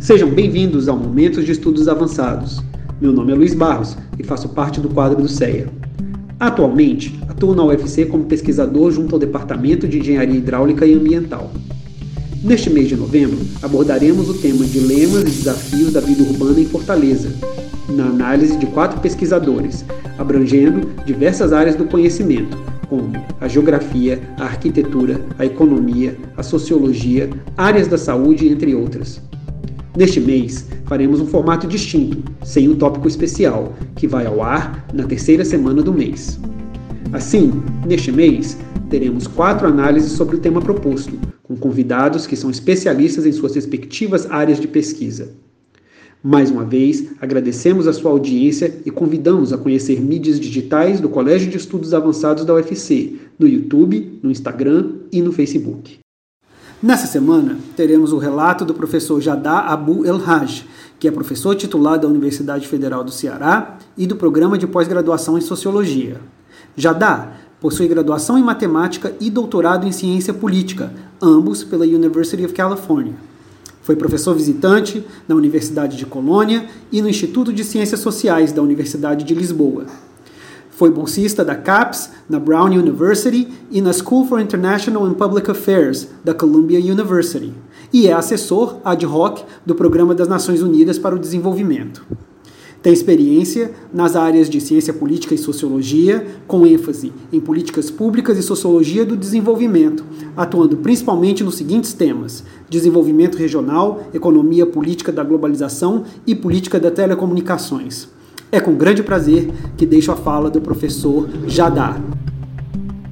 Sejam bem-vindos ao Momentos de Estudos Avançados. Meu nome é Luiz Barros e faço parte do quadro do CEA. Atualmente, atuo na UFC como pesquisador junto ao Departamento de Engenharia Hidráulica e Ambiental. Neste mês de novembro, abordaremos o tema Dilemas e Desafios da Vida Urbana em Fortaleza, na análise de quatro pesquisadores, abrangendo diversas áreas do conhecimento, como a geografia, a arquitetura, a economia, a sociologia, áreas da saúde, entre outras. Neste mês, faremos um formato distinto, sem um tópico especial, que vai ao ar na terceira semana do mês. Assim, neste mês, teremos quatro análises sobre o tema proposto, com convidados que são especialistas em suas respectivas áreas de pesquisa. Mais uma vez, agradecemos a sua audiência e convidamos a conhecer mídias digitais do Colégio de Estudos Avançados da UFC, no YouTube, no Instagram e no Facebook. Nessa semana, teremos o relato do professor Jadá Abu El-Haj, que é professor titular da Universidade Federal do Ceará e do programa de pós-graduação em Sociologia. Jadá possui graduação em Matemática e doutorado em Ciência Política, ambos pela University of California. Foi professor visitante na Universidade de Colônia e no Instituto de Ciências Sociais da Universidade de Lisboa. Foi bolsista da CAPES na Brown University e na School for International and Public Affairs da Columbia University, e é assessor ad hoc do Programa das Nações Unidas para o Desenvolvimento. Tem experiência nas áreas de ciência política e sociologia, com ênfase em políticas públicas e sociologia do desenvolvimento, atuando principalmente nos seguintes temas: desenvolvimento regional, economia política da globalização e política das telecomunicações. É com grande prazer que deixo a fala do professor Jadar.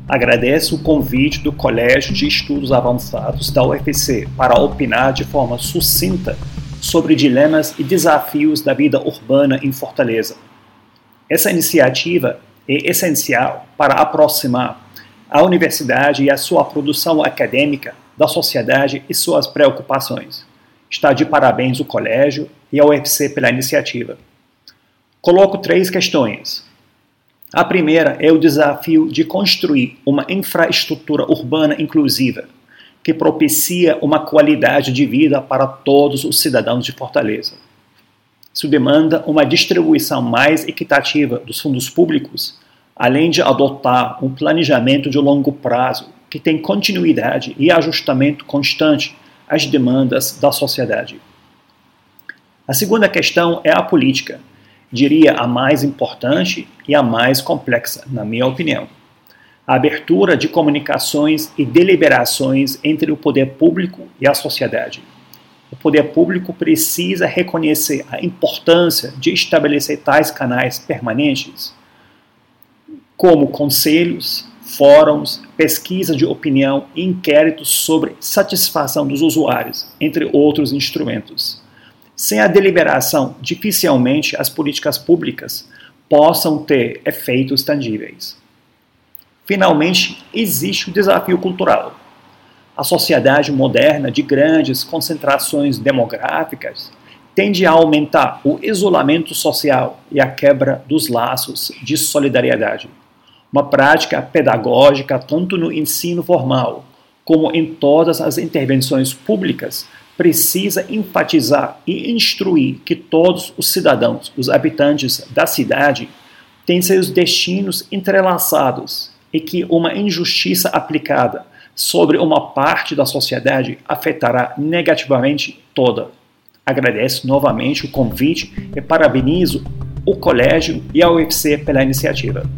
Agradeço o convite do Colégio de Estudos Avançados da UFC para opinar de forma sucinta sobre dilemas e desafios da vida urbana em Fortaleza. Essa iniciativa é essencial para aproximar a universidade e a sua produção acadêmica da sociedade e suas preocupações. Está de parabéns o colégio e a UFC pela iniciativa. Coloco três questões. A primeira é o desafio de construir uma infraestrutura urbana inclusiva que propicia uma qualidade de vida para todos os cidadãos de Fortaleza. Isso demanda uma distribuição mais equitativa dos fundos públicos, além de adotar um planejamento de longo prazo que tem continuidade e ajustamento constante às demandas da sociedade. A segunda questão é a política, diria a mais importante e a mais complexa, na minha opinião a abertura de comunicações e deliberações entre o poder público e a sociedade. O poder público precisa reconhecer a importância de estabelecer tais canais permanentes, como conselhos, fóruns, pesquisa de opinião e inquéritos sobre satisfação dos usuários, entre outros instrumentos. Sem a deliberação, dificilmente as políticas públicas possam ter efeitos tangíveis. Finalmente, existe o desafio cultural. A sociedade moderna de grandes concentrações demográficas tende a aumentar o isolamento social e a quebra dos laços de solidariedade. Uma prática pedagógica, tanto no ensino formal como em todas as intervenções públicas, precisa enfatizar e instruir que todos os cidadãos, os habitantes da cidade, têm seus destinos entrelaçados e que uma injustiça aplicada sobre uma parte da sociedade afetará negativamente toda. Agradeço novamente o convite e parabenizo o colégio e a UFC pela iniciativa.